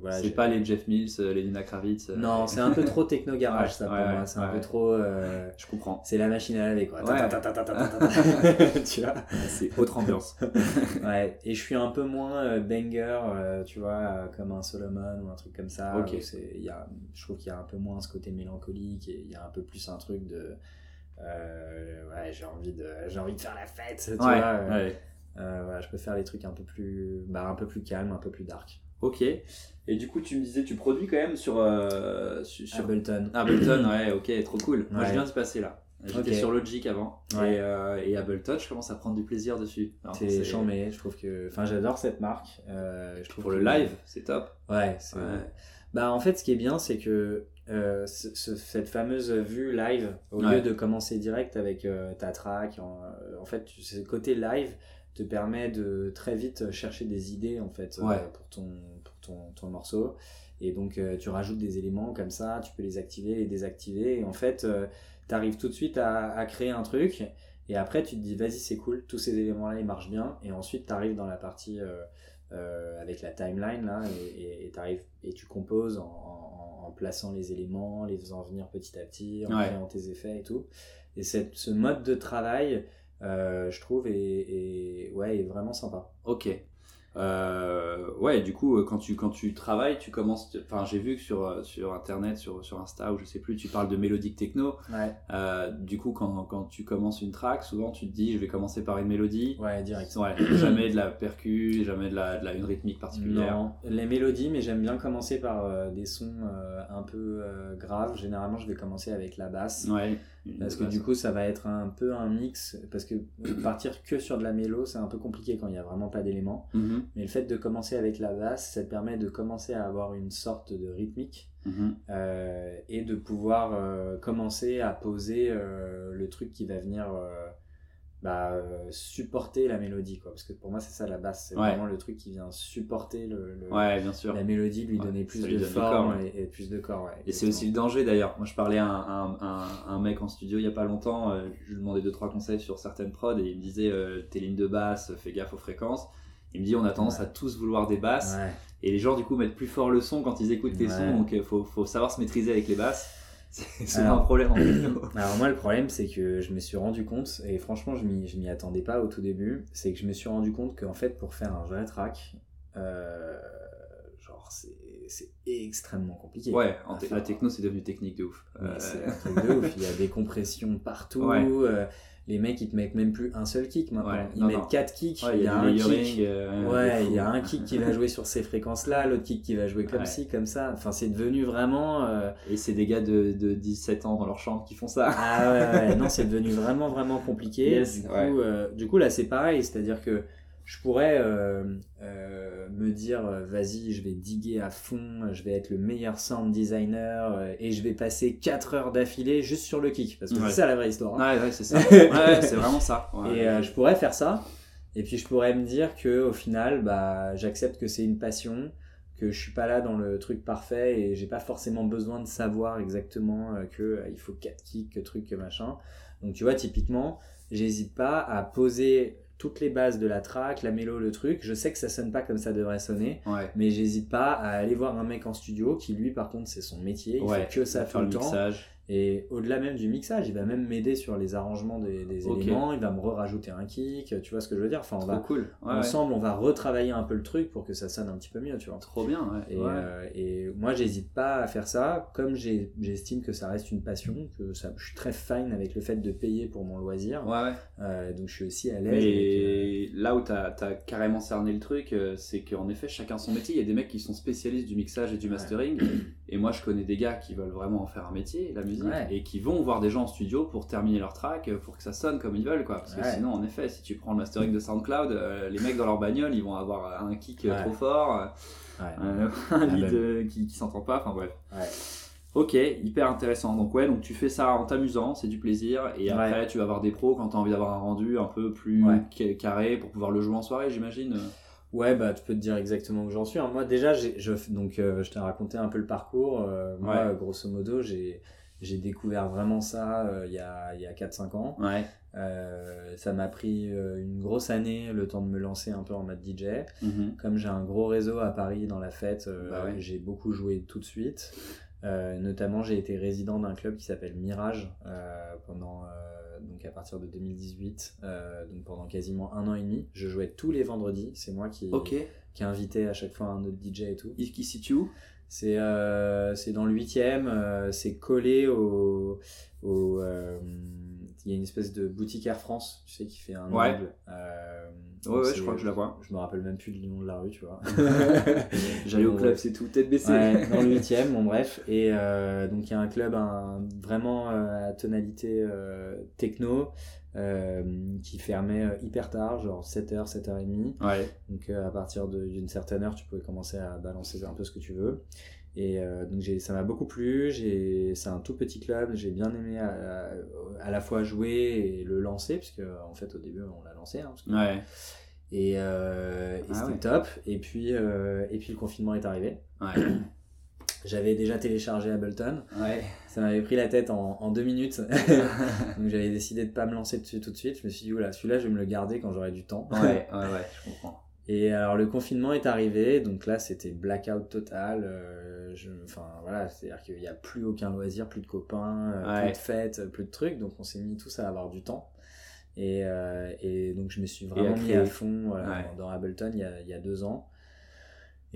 voilà, c'est pas les Jeff Mills, euh, les Nina Kravitz. euh, Non, c'est un peu trop techno garage Ouais, ça pour ouais, moi. C'est un peu trop. euh, Je comprends. C'est la machine à laver quoi. Tu vois. C'est autre ambiance. Ouais. Et je suis un peu moins euh, banger, euh, tu vois, euh, comme un Solomon ou un truc comme ça. Ok. y a, je trouve qu'il y a un peu moins ce côté mélancolique et il y a un peu plus un truc de. Euh, ouais, j'ai envie de, j'ai envie de faire la fête. Tu ouais. vois. euh, ouais. euh, voilà, je peux faire les trucs un peu plus, bah, un peu plus calme, un peu plus dark. Ok. Et du coup, tu me disais, tu produis quand même sur euh, sur, Ableton. Ableton. Ouais, ok, trop cool. Moi, Ouais. je viens d'y passer là. J'étais sur Logic avant Ouais. et, euh, et Ableton, je commence à prendre du plaisir dessus. C'est chambé, je trouve que. Enfin, j'adore cette marque. euh, je trouve Pour le live, c'est top. Ouais. Ouais. Bah, en fait, ce qui est bien, c'est que euh, ce- ce- cette fameuse vue live, au Ouais. lieu de commencer direct avec euh, ta track, en, euh, en fait, ce côté live te permet de très vite chercher des idées en fait euh, pour, ton, pour ton, ton morceau. Et donc, tu rajoutes des éléments comme ça, tu peux les activer, les désactiver. Et en fait, tu arrives tout de suite à, à créer un truc. Et après, tu te dis, vas-y, c'est cool, tous ces éléments-là, ils marchent bien. Et ensuite, tu arrives dans la partie avec la timeline, là, et, et, et t'arrives- et tu composes en, en- en plaçant les éléments, les faisant venir petit à petit, en Ouais. créant tes effets et tout. Et cette, ce mode de travail, euh, je trouve, est, est- ouais, est vraiment sympa. Ok. Euh, ouais, du coup, euh, quand tu, quand tu travailles, tu commences. Enfin, j'ai vu que sur, euh, sur internet, sur, sur Insta ou je sais plus, tu parles de mélodique techno. Ouais, Euh, du coup, quand, quand tu commences une track, souvent tu te dis, je vais commencer par une mélodie. ouais, direct. Ouais, jamais de la percu, jamais de la, de la une rythmique particulière. Non, les mélodies, mais j'aime bien commencer par euh, des sons un peu graves. Généralement, je vais commencer avec la basse. Ouais. Une Parce que du coup, ça va être un peu un mix. Parce que partir que sur de la mélo, c'est un peu compliqué quand il n'y a vraiment pas d'éléments. Mhm, Mais le fait de commencer avec la basse, ça te permet de commencer à avoir une sorte de rythmique mhm. euh, et de pouvoir euh, commencer à poser euh, le truc qui va venir bah, euh, supporter la mélodie. Quoi. Parce que pour moi, c'est ça la basse. C'est Ouais. vraiment le truc qui vient supporter le, le- Ouais, bien sûr. la mélodie, lui Ouais, donner plus de forme et, et plus de corps. Et c'est aussi le danger d'ailleurs. Moi je parlais à un, un, un, un mec en studio il y a pas longtemps, euh, je lui demandais deux trois conseils sur certaines prods et il me disait euh, tes lignes de basse, fais gaffe aux fréquences. Il me dit on a tendance à tous vouloir des basses et les gens du coup mettent plus fort le son quand ils écoutent tes sons donc il faut, faut savoir se maîtriser avec les basses. C'est souvent Alors- un problème en. Alors moi le problème c'est que je me suis rendu compte, et franchement je m'y, je m'y attendais pas au tout début, c'est que je me suis rendu compte qu'en fait pour faire un vrai track, euh, genre c'est extrêmement compliqué. Ouais, en la techno, c'est devenu technique de ouf. C'est un truc de ouf. Il y a des compressions partout. Euh, les mecs ils te mettent même plus un seul kick maintenant. Ils mettent quatre kicks il y, a un kick. euh, ouais il y a un kick qui va jouer sur ces fréquences là l'autre kick qui va jouer comme ci comme ça. Enfin c'est devenu vraiment euh, et c'est des gars de, de, 17 ans dans leur chambre qui font ça. Ah ouais, ouais non c'est devenu vraiment vraiment compliqué. Du coup euh, du coup là c'est pareil. C'est à dire que je pourrais euh, euh, me dire euh, vas-y je vais diguer à fond je vais être le meilleur sound designer et je vais passer 4 heures d'affilée juste sur le kick parce que c'est ça la vraie histoire hein. ouais, c'est ça. Ouais, c'est vraiment ça. Et je pourrais faire ça et puis je pourrais me dire que au final bah j'accepte que c'est une passion que je suis pas là dans le truc parfait et j'ai pas forcément besoin de savoir exactement que il faut 4 kicks que truc que machin. Donc tu vois typiquement j'hésite pas à poser toutes les bases de la track, la mélo, le truc. Je sais que ça sonne pas comme ça devrait sonner, mais j'hésite pas à aller voir un mec en studio qui lui par contre c'est son métier, il fait que ça tout le, temps. Et au-delà même du mixage, il va même m'aider sur les arrangements des, éléments, il va me rajouter un kick, tu vois ce que je veux dire? Enfin, on va, cool. ensemble, on va retravailler un peu le truc pour que ça sonne un petit peu mieux, tu vois. Trop bien, et, euh, et, moi, j'hésite pas à faire ça, comme j'estime que ça reste une passion, que ça, je suis très fine avec le fait de payer pour mon loisir. Ouais, euh, donc je suis aussi à l'aise. Et euh, là où tu as, carrément cerné le truc, c'est qu'en effet, chacun son métier. Il y a des mecs qui sont spécialistes du mixage et du mastering, et moi, je connais des gars qui veulent vraiment en faire un métier, la musique et qui vont voir des gens en studio pour terminer leur track, euh, pour que ça sonne comme ils veulent, quoi. Parce que sinon, en effet, si tu prends le mastering de SoundCloud, euh, les mecs dans leur bagnole, ils vont avoir un kick euh, trop fort, un lead qui, qui s'entend pas, enfin bref. Ok, hyper intéressant. Donc ouais, donc tu fais ça en t'amusant, c'est du plaisir, et après tu vas avoir des pros quand tu as envie d'avoir un rendu un peu plus carré pour pouvoir le jouer en soirée, j'imagine. Ouais, bah tu peux te dire exactement où j'en suis. moi déjà, je, donc je t'ai raconté un peu le parcours. moi, grosso modo, j'ai j'ai découvert vraiment ça euh, il y a, y a 4-5 ans. Ouais. Euh, ça m'a pris euh, une grosse année le temps de me lancer un peu en mode DJ. Mhm. Comme j'ai un gros réseau à Paris dans la fête, bah j'ai beaucoup joué tout de suite. notamment, j'ai été résident d'un club qui s'appelle Mirage pendant donc à partir de 2018, donc pendant quasiment un an et demi. Je jouais tous les vendredis. C'est moi qui qui invitait à chaque fois un autre DJ et tout. Il qui situe où? C'est euh, dans le huitième, euh, c'est collé au. au euh, il y a une espèce de boutique Air France, tu sais, qui fait un ouais. meuble. Euh, ouais, ouais, je crois que je la vois. Je me rappelle même plus le nom de la rue, tu vois. J'allais au club, c'est tout, tête baissée. Ouais, dans le huitième, bon bref. Et euh, donc il y a un club un, vraiment à tonalité techno. Euh, qui fermait euh, hyper tard, genre 7h, 7h30. Ouais. Donc euh, à partir d'une certaine heure, tu pouvais commencer à balancer un peu ce que tu veux. Et donc ça m'a beaucoup plu, c'est un tout petit club, j'ai bien aimé à, à, la fois jouer et le lancer, puisque en fait au début on l'a lancé. Hein, ouais. Et, et ah c'était top. Et puis, et puis le confinement est arrivé. Ouais. J'avais déjà téléchargé Ableton. Ouais. Ça m'avait pris la tête en, en deux minutes. Donc j'avais décidé de pas me lancer dessus tout de suite. Je me suis dit, oula, celui-là, je vais me le garder quand j'aurai du temps. Ouais, ouais, ouais, je comprends. Et alors le confinement est arrivé, donc là c'était blackout total. Euh, je, enfin voilà, c'est-à-dire qu'il n'y a plus aucun loisir, plus de copains, euh, plus de fêtes, plus de trucs. Donc on s'est mis tous à avoir du temps. Et, euh, et donc je me suis vraiment mis à fond dans Ableton il y, a, il y a deux ans.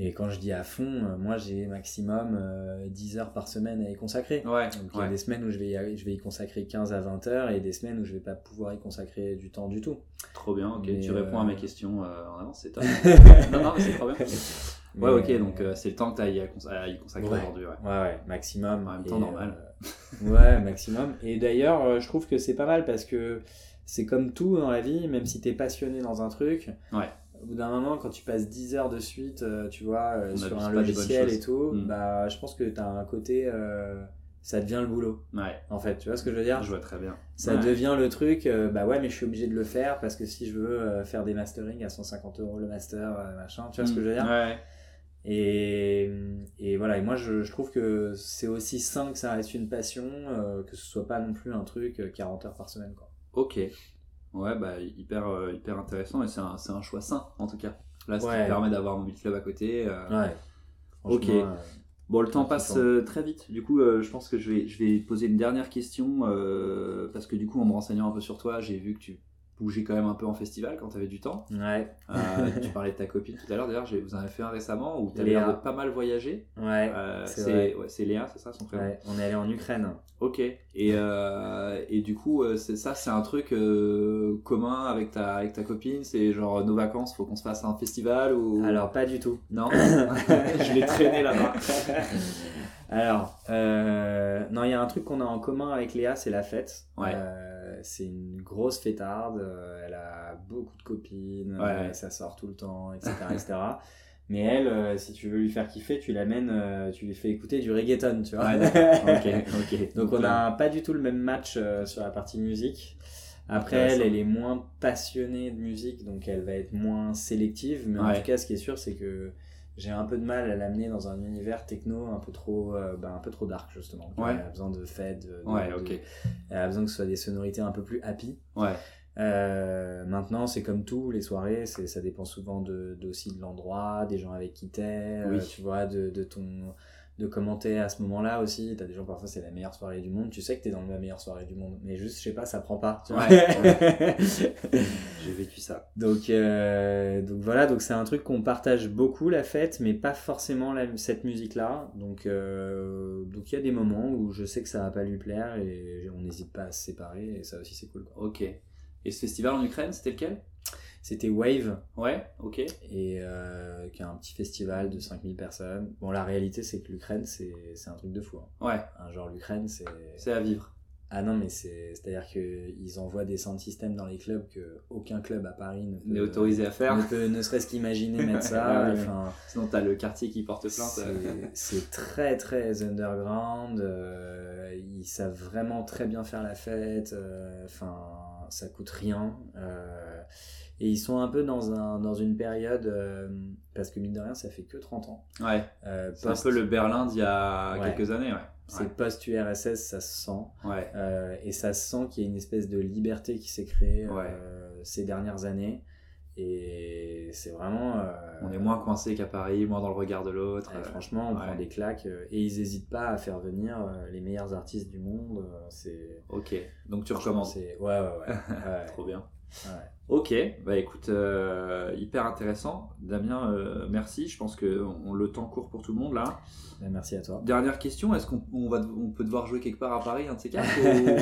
Et quand je dis à fond, euh, moi j'ai maximum 10 euh, heures par semaine à y consacrer. Ouais, Donc il y a des semaines où je vais, y, je vais y consacrer 15 à 20 heures et des semaines où je vais pas pouvoir y consacrer du temps du tout. Trop bien, ok. tu réponds à mes euh, questions en avance, c'est top. non, non, c'est trop bien. Ouais, ok, donc c'est le temps que tu as à y consacrer aujourd'hui. Ouais. ouais. ouais, maximum. En même temps, normal. ouais, maximum. Et d'ailleurs, je trouve que c'est pas mal parce que c'est comme tout dans la vie, même si tu es passionné dans un truc. Ouais au bout d'un moment, quand tu passes 10 heures de suite, euh, tu vois, euh, sur un logiciel et tout, hmm. bah, je pense que tu as un côté. Euh, ça devient le boulot. Ouais. En fait, tu vois ce que je veux dire? Je vois très bien. Ça devient le truc, bah ouais, mais je suis obligé de le faire parce que si je veux faire des masterings à 150 euros le master, machin, tu vois ce que je veux dire? Ouais. Et, et, voilà, et moi je, je trouve que c'est aussi sain que ça reste une passion, que ce soit pas non plus un truc 40 heures par semaine. Quoi. Ok, Ouais, bah, hyper, euh, hyper intéressant et c'est un, un, choix sain en tout cas. Là, ça permet d'avoir mon beat club à côté. Euh. Ouais. Ok. Euh, bon, le temps passe très vite. Du coup, je pense que je vais, je vais poser une dernière question parce que du coup, en me renseignant un peu sur toi, j'ai vu que tu bouger quand même un peu en festival quand tu avais du temps. Ouais. Euh, tu parlais de ta copine tout à l'heure, d'ailleurs, vous en avez fait un récemment où tu avais l'air de pas mal voyager. Ouais. Euh, c'est ouais, Léa, c'est ça son prénom? Ouais, on est allé en Ukraine. Ok. Et, euh, et du coup, ça, c'est un truc commun avec ta, avec ta copine C'est genre nos vacances, faut qu'on se fasse un festival ou? Alors, pas du tout. non? Je l'ai traîné là-bas. Alors, non, il y a un truc qu'on a en commun avec Léa, c'est la fête. Ouais. Euh, c'est une grosse fêtarde, euh, elle a beaucoup de copines, Ouais, euh, ça sort tout le temps, etc. etc. Mais elle, euh, si tu veux lui faire kiffer, tu l'amènes, euh, tu lui fais écouter du reggaeton, tu vois. Donc on a pas du tout le même match euh, sur la partie musique. Après elle, elle est moins passionnée de musique, donc elle va être moins sélective. Mais en tout cas, ce qui est sûr, c'est que j'ai un peu de mal à l'amener dans un univers techno un peu trop, euh, bah, un peu trop dark justement. Ouais. Elle a besoin de fed, de- Ouais, de- ok. elle a besoin que ce soit des sonorités un peu plus happy. Ouais. Euh, maintenant, c'est comme tout, les soirées, ça dépend souvent de, de- aussi de l'endroit, des gens avec qui t'es, euh, Oui. tu vois, de, de ton de commenter à ce moment-là aussi. T'as des gens, parfois, c'est la meilleure soirée du monde. Tu sais que t'es dans la meilleure soirée du monde, mais juste, je sais pas, ça prend pas. tu vois. J'ai vécu ça. donc, euh, donc voilà, donc c'est un truc qu'on partage beaucoup la fête, mais pas forcément la- cette musique-là. Donc, euh, donc il y a des moments où je sais que ça va pas lui plaire et on n'hésite pas à se séparer et ça aussi c'est cool. quoi. Ok. Et ce festival en Ukraine, c'était lequel? C'était Wave Ouais, ok. et euh, qui est un petit festival de 5000 personnes. Bon, la réalité c'est que l'Ukraine c'est un truc de fou. hein. Ouais, Hein, genre l'Ukraine c'est c'est à vivre. ah non mais c'est c'est à dire que ils envoient des sound systems dans les clubs que aucun club à Paris ne peut autorisé à faire. ne peut ne serait-ce qu'imaginer mettre ça. Enfin, Sinon, t'as le quartier qui porte plainte. C'est- euh. Très très underground. euh, ils savent vraiment très bien faire la fête. euh, Enfin, ça coûte rien. euh, et ils sont un peu dans, un, dans une période, euh, parce que mine de rien, ça fait que 30 ans. Ouais, Euh, c'est un peu le Berlin d'il y a Ouais. quelques années, ouais. C'est post-URSS, ça se sent. Ouais. Euh, et ça se sent qu'il y a une espèce de liberté qui s'est créée ces dernières années. Et c'est vraiment. On est moins coincé qu'à Paris, moins dans le regard de l'autre. Franchement, on prend des claques et ils n'hésitent pas à faire venir les meilleurs artistes du monde. C'est. Ok, donc tu Ouais, ouais, ouais. ouais, Trop bien. ouais. Ok, bah écoute, euh, hyper intéressant. Damien, euh, merci. Je pense que on- le temps court pour tout le monde là. Ben, merci à toi. Dernière question, est-ce qu'on on va, on peut devoir jouer quelque part à Paris, un de ces quatre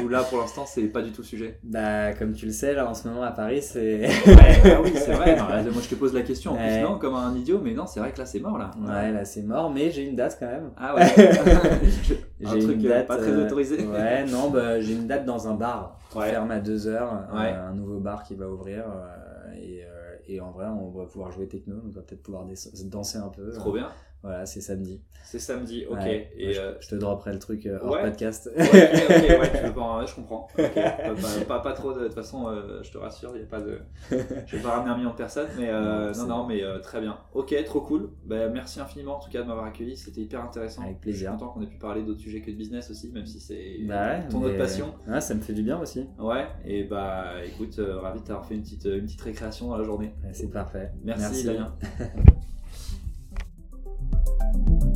Ou là pour l'instant c'est pas du tout sujet? Bah, comme tu le sais, là en ce moment à Paris, c'est. Ouais, ah oui, c'est vrai. Non, là, moi je te pose la question en Ouais. plus, non, comme un idiot, mais non, c'est vrai que là c'est mort là. Ouais, là c'est mort, mais j'ai une date quand même. Ah ouais. un J'ai truc une euh, date, pas très euh, autorisé. Ouais, non, bah, j'ai une date dans un bar. Ouais. Ferme à 2h. Ouais. un nouveau bar qui va ouvrir. Euh, et, euh, et en vrai, on va pouvoir jouer techno. On va peut-être pouvoir danser un peu. Trop bien. Voilà, c'est samedi. C'est samedi, ok. Ouais. Et je, euh, je te dropperai le truc euh, hors Ouais. podcast. Ouais, ok, ouais, tu veux pas je comprends. Ok. Pas, pas- pas- pas trop de, toute façon, euh, je te rassure, il a pas de. Je vais pas ramener un million de personnes, mais euh, Non, non, mais très bien. Ok, trop cool. Bah, merci infiniment en tout cas de m'avoir accueilli, c'était hyper intéressant. Avec Je plaisir. suis content qu'on ait pu parler d'autres sujets que de business aussi, même si c'est Bah ton mais- autre passion. Ça me fait du bien aussi. Ouais, et bah écoute, ravi de t'avoir fait une petite, une petite récréation dans la journée. C'est parfait. Merci, Damien.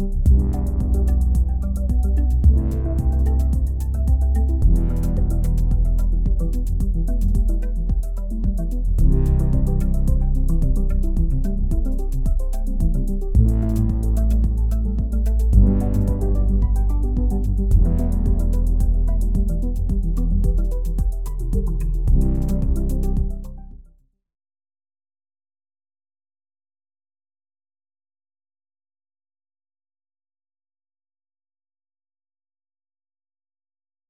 thank you